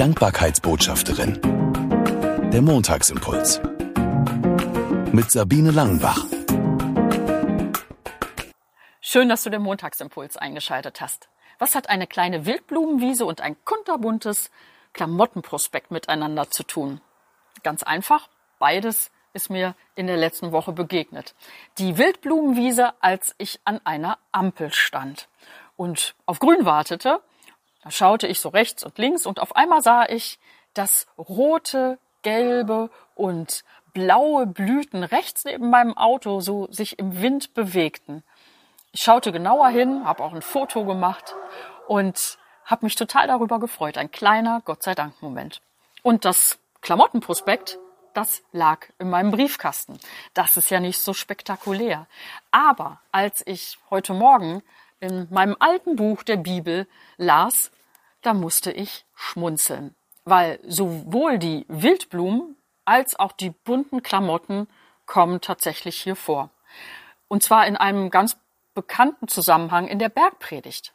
Dankbarkeitsbotschafterin. Der Montagsimpuls. Mit Sabine Langenbach. Schön, dass du den Montagsimpuls eingeschaltet hast. Was hat eine kleine Wildblumenwiese und ein kunterbuntes Klamottenprospekt miteinander zu tun? Ganz einfach, beides ist mir in der letzten Woche begegnet. Die Wildblumenwiese, als ich an einer Ampel stand und auf Grün wartete. Da schaute ich so rechts und links und auf einmal sah ich, dass rote, gelbe und blaue Blüten rechts neben meinem Auto so sich im Wind bewegten. Ich schaute genauer hin, habe auch ein Foto gemacht und habe mich total darüber gefreut. Ein kleiner Gott sei Dank Moment. Und das Klamottenprospekt das lag in meinem Briefkasten. Das ist ja nicht so spektakulär. Aber als ich heute Morgen in meinem alten Buch der Bibel las, da musste ich schmunzeln, weil sowohl die Wildblumen als auch die bunten Klamotten kommen tatsächlich hier vor. Und zwar in einem ganz bekannten Zusammenhang in der Bergpredigt.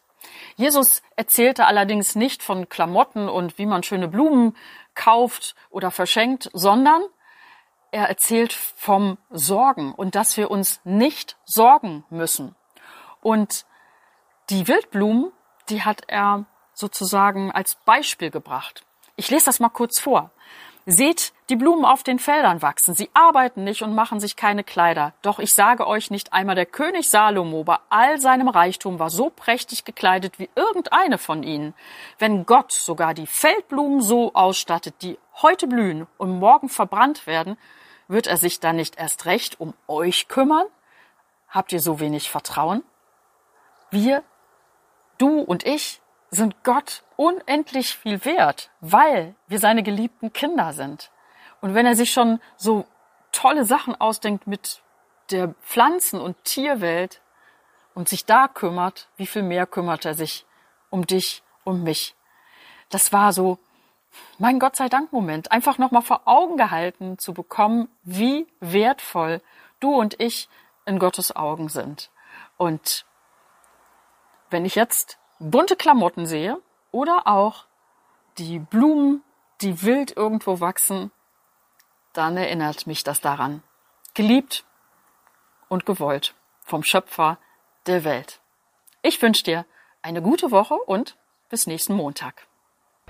Jesus erzählte allerdings nicht von Klamotten und wie man schöne Blumen kauft oder verschenkt, sondern er erzählt vom Sorgen und dass wir uns nicht sorgen müssen. Und die Wildblumen, die hat er sozusagen als Beispiel gebracht. Ich lese das mal kurz vor. Seht die Blumen auf den Feldern wachsen. Sie arbeiten nicht und machen sich keine Kleider. Doch ich sage euch nicht einmal, der König Salomo bei all seinem Reichtum war so prächtig gekleidet wie irgendeine von ihnen. Wenn Gott sogar die Feldblumen so ausstattet, die heute blühen und morgen verbrannt werden, wird er sich dann nicht erst recht um euch kümmern? Habt ihr so wenig Vertrauen? Wir, du und ich, sind Gott unendlich viel wert, weil wir seine geliebten Kinder sind. Und wenn er sich schon so tolle Sachen ausdenkt mit der Pflanzen- und Tierwelt und sich da kümmert, wie viel mehr kümmert er sich um dich und mich? Das war so mein Gott sei Dank Moment, einfach nochmal vor Augen gehalten zu bekommen, wie wertvoll du und ich in Gottes Augen sind. Und wenn ich jetzt bunte Klamotten sehe oder auch die Blumen, die wild irgendwo wachsen, dann erinnert mich das daran. Geliebt und gewollt vom Schöpfer der Welt. Ich wünsche dir eine gute Woche und bis nächsten Montag.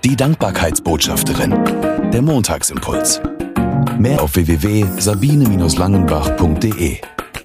Die Dankbarkeitsbotschafterin. Der Montagsimpuls. Mehr auf www.sabine-langenbach.de